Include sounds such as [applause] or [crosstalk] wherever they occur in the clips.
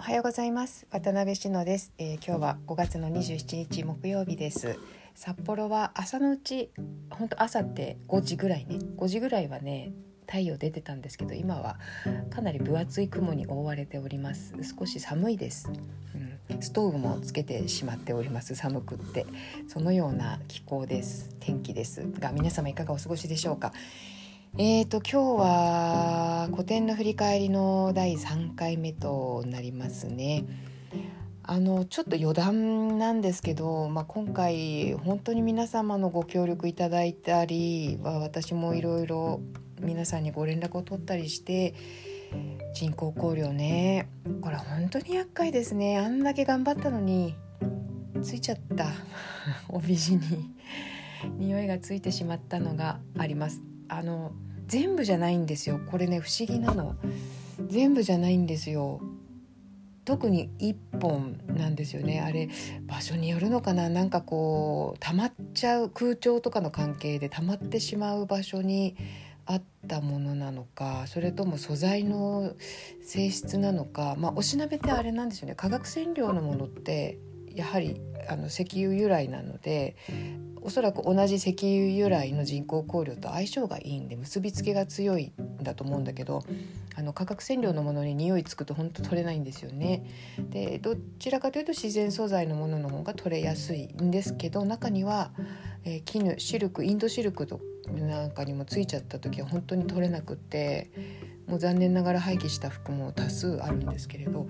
おはようございます。渡辺志乃です、えー、今日は5月の27日木曜日です。札幌は朝のうち本当朝って5時ぐらいね。5時ぐらいはね太陽出てたんですけど今はかなり分厚い雲に覆われております。少し寒いです、うん、ストーブもつけてしまっております。寒くって。そのような気候です。天気ですが皆様いかがお過ごしでしょうか？えーと今日は古典の振り返りの第3回目となりますね。あのちょっと余談なんですけど、まあ、今回本当に皆様のご協力いただいたり私もいろいろ皆さんにご連絡を取ったりして人工香料ねこれ本当に厄介ですね。あんだけ頑張ったのについちゃった。[laughs] 帯地に匂いがついてしまったのがあります。あの全部じゃないんですよ。これね不思議なの。全部じゃないんですよ。特に1本なんですよね。あれ場所によるのかな。なんかこう溜まっちゃう空調とかの関係で溜まってしまう場所にあったものなのかそれとも素材の性質なのか。まあおしなべってあれなんですよね。化学染料のものってやはりあの石油由来なのでおそらく同じ石油由来の人工香料と相性がいいんで結びつきが強いんだと思うんだけどあの化学染料のものに匂いつくと本当取れないんですよね。でどちらかというと自然素材のものの方が取れやすいんですけど中には、えー、絹シルクインドシルクとなんかにもついちゃった時は本当に取れなくってもう残念ながら廃棄した服も多数あるんですけれど。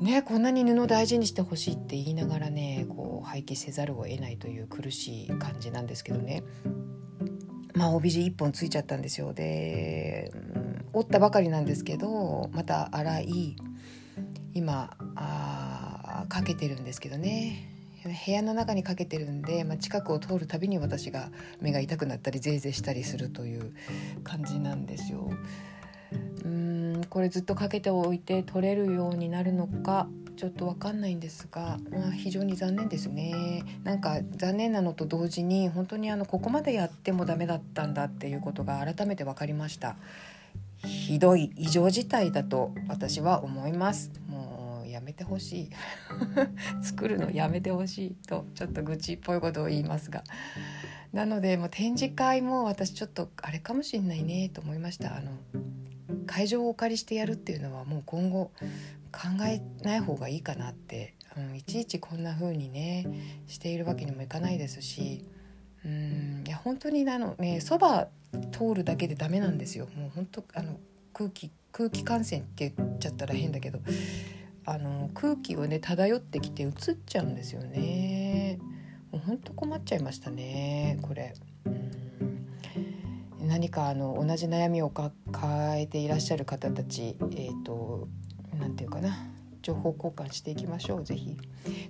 ね、こんなに布大事にしてほしいって言いながらねこう廃棄せざるを得ないという苦しい感じなんですけどね。まあ帯地1本ついちゃったんですよ。で、うん、折ったばかりなんですけどまた洗い今あかけてるんですけどね。部屋の中にかけてるんで、まあ、近くを通るたびに私が目が痛くなったりゼーゼーしたりするという感じなんですよ。うんこれずっとかけておいて取れるようになるのかちょっと分かんないんですが、まあ、非常に残念ですね。なんか残念なのと同時に本当にあのここまでやってもダメだったんだっていうことが改めて分かりました。ひどい異常事態だと私は思います。もうやめてほしい。[laughs] 作るのやめてほしいとちょっと愚痴っぽいことを言いますが。なのでもう展示会も私ちょっとあれかもしんないねと思いました。あの会場をお借りしてやるっていうのはもう今後考えない方がいいかなって、うん、いちいちこんな風にねしているわけにもいかないですしうんいや本当にあのねそば通るだけでダメなんですよもう本当あの空気空気感染って言っちゃったら変だけどあの空気をね漂ってきて移っちゃうんですよねもう本当困っちゃいましたねこれ。何かあの同じ悩みを抱えていらっしゃる方たちえ、ー、と何て言うかな情報交換していきましょうぜひ。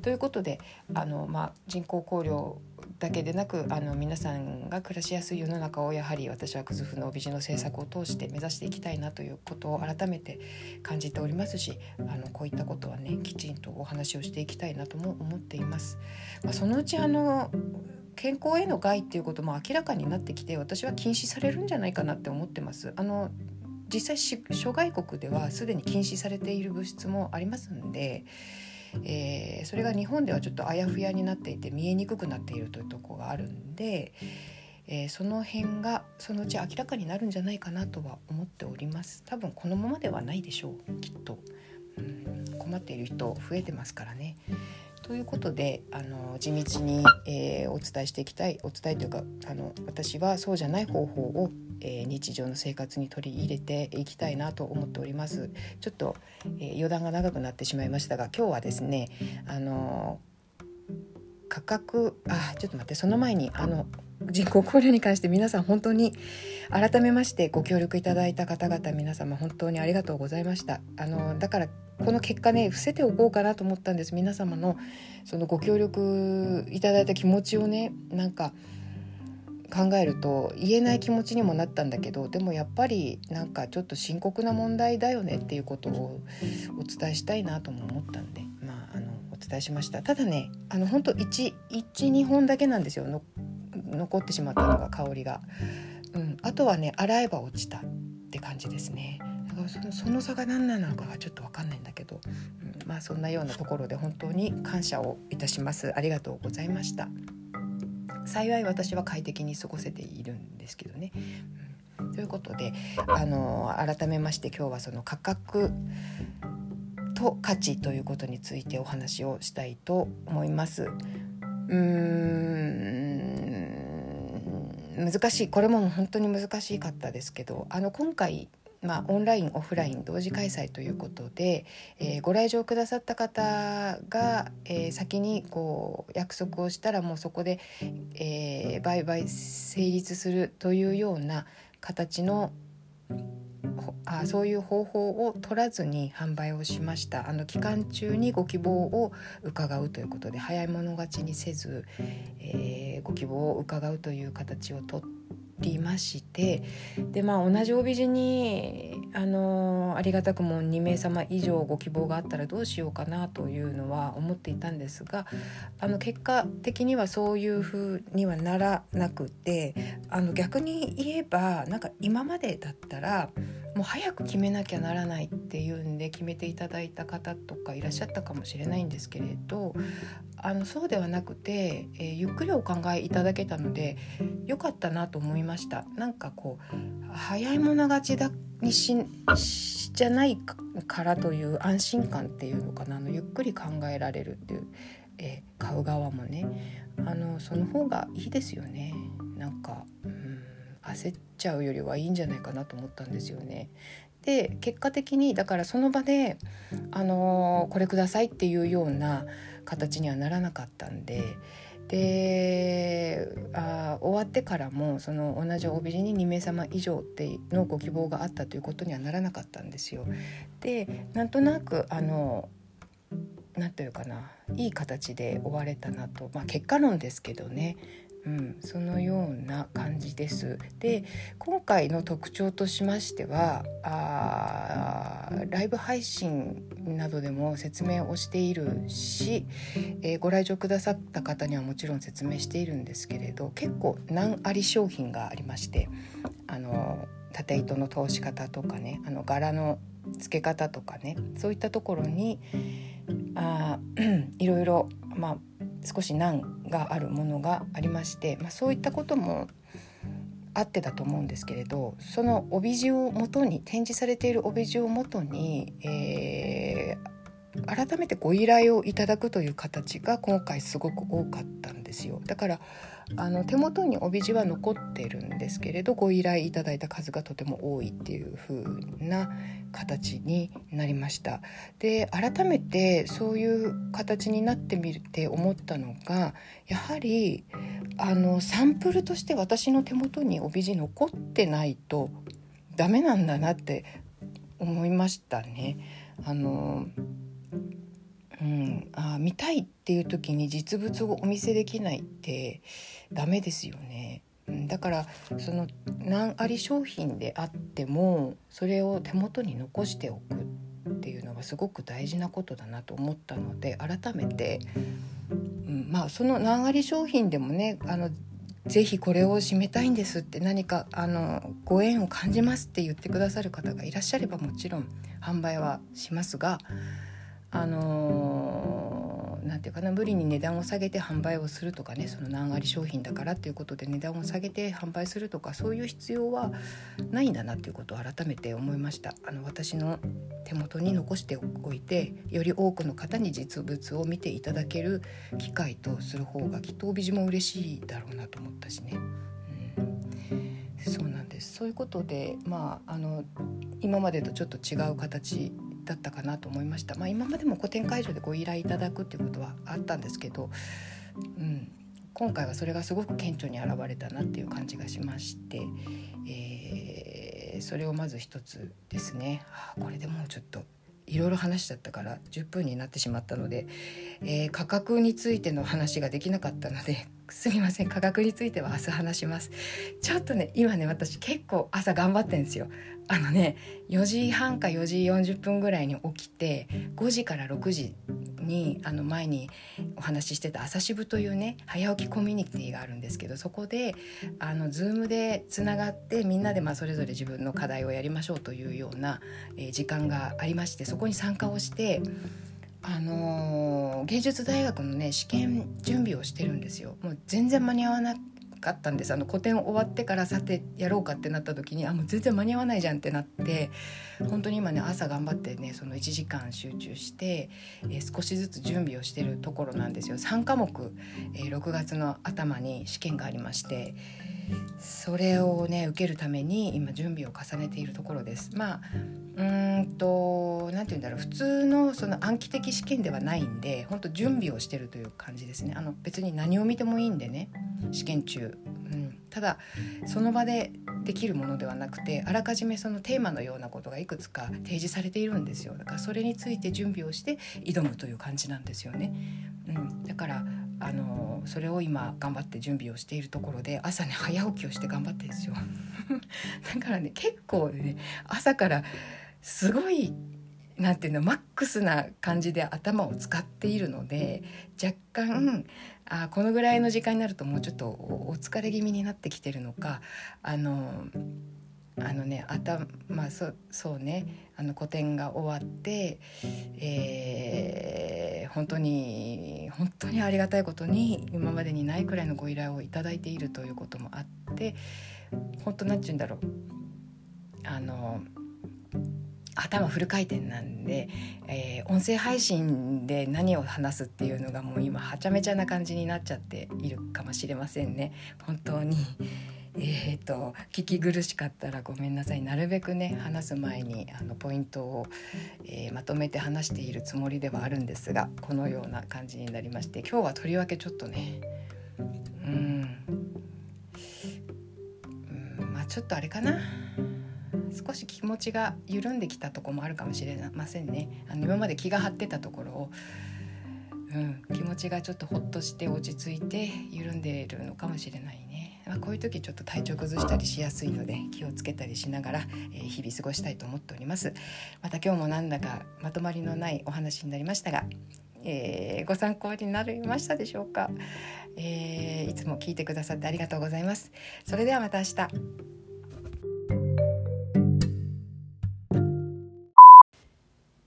ということであの、まあ、人工香料だけでなくあの皆さんが暮らしやすい世の中をやはり私はクズフの帯地の政策を通して目指していきたいなということを改めて感じておりますしあのこういったことはねきちんとお話をしていきたいなとも思っています。まあ、そのうちあの健康への害っていうことも明らかになってきて私は禁止されるんじゃないかなって思ってます。あの実際諸外国ではすでに禁止されている物質もありますんで、えー、それが日本ではちょっとあやふやになっていて見えにくくなっているというとこがあるんで、えー、その辺がそのうち明らかになるんじゃないかなとは思っております多分このままではないでしょうきっと、うん、困っている人増えてますからね。ということであの地道に、えー、お伝えしていきたいお伝えというかあの私はそうじゃない方法を、えー、日常の生活に取り入れていきたいなと思っております。ちょっと、えー、余談が長くなってしまいましたが今日はですねあの価格あちょっと待ってその前にあの人工考慮に関して皆さん本当に改めましてご協力いただいた方々皆様本当にありがとうございました。あのだからこの結果ね伏せておこうかなと思ったんです。皆様のそのご協力いただいた気持ちをねなんか考えると言えない気持ちにもなったんだけどでもやっぱりなんかちょっと深刻な問題だよねっていうことをお伝えしたいなとも思ったんでまああのお伝えしました。ただねあの本当12本だけなんですよ。残ってしまったのが香りが、うん、あとはね洗えば落ちたって感じですね。そうそのその差が何なのかがちょっと分かんないんだけど、うん、まあそんなようなところで本当に感謝をいたします。ありがとうございました。幸い私は快適に過ごせているんですけどね、うん、ということであの改めまして今日はその価格と価値ということについてお話をしたいと思います。うーん。難しい。これも本当に難しかったですけどあの今回まあ、オンラインオフライン同時開催ということで、えー、ご来場くださった方が、えー、先にこう約束をしたらもうそこで、えー、売買成立するというような形のあそういう方法を取らずに販売をしました。あの期間中にご希望を伺うということで早い者勝ちにせず、えー、ご希望を伺うという形をとりましてでまあ同じ帯地にあのありがたくも2名様以上ご希望があったらどうしようかなというのは思っていたんですがあの結果的にはそういうふうにはならなくてあの逆に言えばなんか今までだったらもう早く決めなきゃならないっていうんで決めていただいた方とかいらっしゃったかもしれないんですけれどあのそうではなくて、えー、ゆっくりお考えいただけたので良かったなと思いました。なんかこう早い者勝ちだにしじゃないからという安心感っていうのかな。あのゆっくり考えられるっていう、えー、買う側もね。あのその方がいいですよね。なんか、うん、焦っちゃうよりはいいんじゃないかなと思ったんですよね。で結果的にだからその場で、あのー、これくださいっていうような形にはならなかったんで。であ終わってからもその同じ帯地に2名様以上ってのご希望があったということにはならなかったんですよ。でなんとなくあの何て言うかないい形で終われたなと、まあ、結果論ですけどねうん、そのような感じです。で今回の特徴としましてはあライブ配信などでも説明をしているし、えー、ご来場くださった方にはもちろん説明しているんですけれど結構難あり商品がありましてあの縦糸の通し方とかねあの柄の付け方とかねそういったところにあ [clears throat] いろいろまあ少し難があるものがありまして、まあ、そういったこともあってだと思うんですけれどその帯地をもとに展示されている帯地をもとに、えー、改めてご依頼をいただくという形が今回すごく多かったんですよ。だからあの手元に帯地は残ってるんですけれどご依頼いただいた数がとても多いっていう風な形になりましたで改めてそういう形になってみて思ったのがやはりあのサンプルとして私の手元に帯地残ってないとダメなんだなって思いましたね。あのうん、あ見たいっていう時に実物をお見せできないってダメですよね。うん、だからその何あり商品であってもそれを手元に残しておくっていうのがすごく大事なことだなと思ったので改めて、うん、まあその何あり商品でもねあのぜひこれを締めたいんですって何かあのご縁を感じますって言ってくださる方がいらっしゃればもちろん販売はしますがあのー、て言うかな無理に値段を下げて販売をするとかねその何割商品だからっていうことで値段を下げて販売するとかそういう必要はないんだなっていうことを改めて思いました。あの私の手元に残しておいてより多くの方に実物を見ていただける機会とする方がきっと帯地も嬉しいだろうなと思ったしね。うん、そうなんです。そういうことでまああの今までとちょっと違う形だったかなと思いました、まあ、今までも個展会場でご依頼いただくっていうことはあったんですけど、うん、今回はそれがすごく顕著に現れたなっていう感じがしまして、えー、それをまず一つですね。あこれでもうちょっといろいろ話しちゃったから10分になってしまったので、えー、価格についての話ができなかったのですみません価格については明日話しますちょっとね今ね私結構朝頑張ってんですよあのね4時半か4時40分ぐらいに起きて5時から6時にあの前にお話ししてた朝渋というね早起きコミュニティがあるんですけどそこであの Zoom でつながってみんなでまあそれぞれ自分の課題をやりましょうというような、えー、時間がありましてそこに参加をして。あのー、芸術大学のね試験準備をしてるんですよ。もう全然間に合わなかったんです。あの個展終わってからさてやろうかってなった時にあもう全然間に合わないじゃんってなって本当に今ね朝頑張ってねその1時間集中して、えー、少しずつ準備をしてるところなんですよ。3科目、えー、6月の頭に試験がありましてそれをね受けるために今準備を重ねているところです。まあうんと何て言うんだろう。普通のその暗記的試験ではないんで本当準備をしてるという感じですね。あの別に何を見てもいいんでね。試験中、うん、ただその場でできるものではなくてあらかじめそのテーマのようなことがいくつか提示されているんですよ。だからそれについて準備をして挑むという感じなんですよね、うん、だからあのそれを今頑張って準備をしているところで朝ね早起きをして頑張ってるんですよ。[laughs] だからね結構ね朝からすごいなんていうのマックスな感じで頭を使っているので若干あこのぐらいの時間になるともうちょっとお疲れ気味になってきてるのかあのあのね頭まあそそうね。あの個展が終わって、えー、本当に本当にありがたいことに今までにないくらいのご依頼をいいているということもあって本当なんて言うんだろう。あの頭フル回転なんで、えー、音声配信で何を話すっていうのがもう今はちゃめちゃな感じになっちゃっているかもしれませんね。本当に。えーと、聞き苦しかったらごめんなさい。なるべくね話す前にあのポイントを、えー、まとめて話しているつもりではあるんですがこのような感じになりまして今日はとりわけちょっとねうんうんまあちょっとあれかな。少し気持ちが緩んできたとこもあるかもしれませんね。あの今まで気が張ってたところを、うん、気持ちがちょっとほっとして落ち着いて緩んでいるのかもしれないね、こういう時ちょっと体調崩したりしやすいので気をつけたりしながら、えー、日々過ごしたいと思っております。また今日もなんだかまとまりのないお話になりましたがえー、ご参考になりましたでしょうか、えー、いつも聞いてくださってありがとうございます。それではまた明日。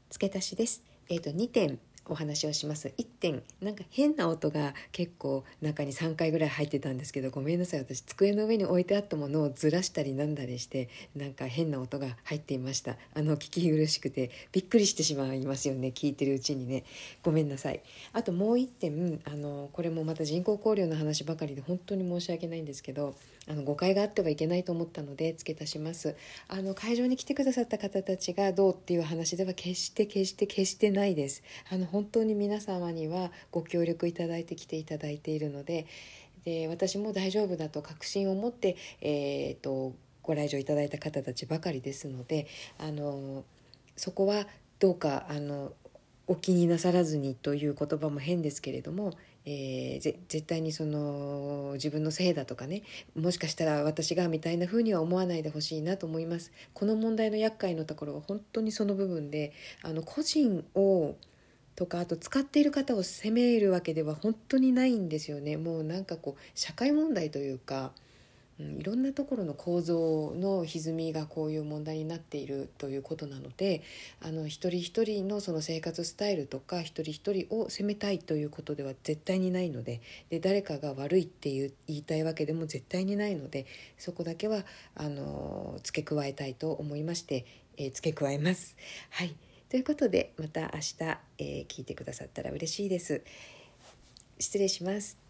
付け足しです。えっ、ー、と2点。お話をします。1点なんか変な音が結構中に3回ぐらい入ってたんですけどごめんなさい。私机の上に置いてあったものをずらしたりなんだりしてなんか変な音が入っていました。あの聞き苦しくてびっくりしてしまいますよね聞いてるうちにね。ごめんなさい。あともう1点あのこれもまた人工考慮の話ばかりで本当に申し訳ないんですけどあの誤解があってはいけないと思ったので付け足します。あの会場に来てくださった方たちがどうっていう話では決して決して決してないです。あの本当に皆様にはご協力いただいて来ていただいているのでで私も大丈夫だと確信を持って、えーと、ご来場いただいた方たちばかりですのであのそこはどうかあのお気になさらずにという言葉も変ですけれどもえー、絶対にその自分のせいだとかねもしかしたら私がみたいな風には思わないでほしいなと思います。この問題の厄介のところは本当にその部分であの個人をとかあと使っている方を責めるわけでは本当にないんですよねもうなんかこう社会問題というかうん、いろんなところの構造の歪みがこういう問題になっているということなのであの一人一人のその生活スタイルとか一人一人を責めたいということでは絶対にないのでで誰かが悪いっていう言いたいわけでも絶対にないのでそこだけはあの付け加えたいと思いまして、えー、付け加えます。はいということでまた明日、えー、聞いてくださったら嬉しいです。失礼します。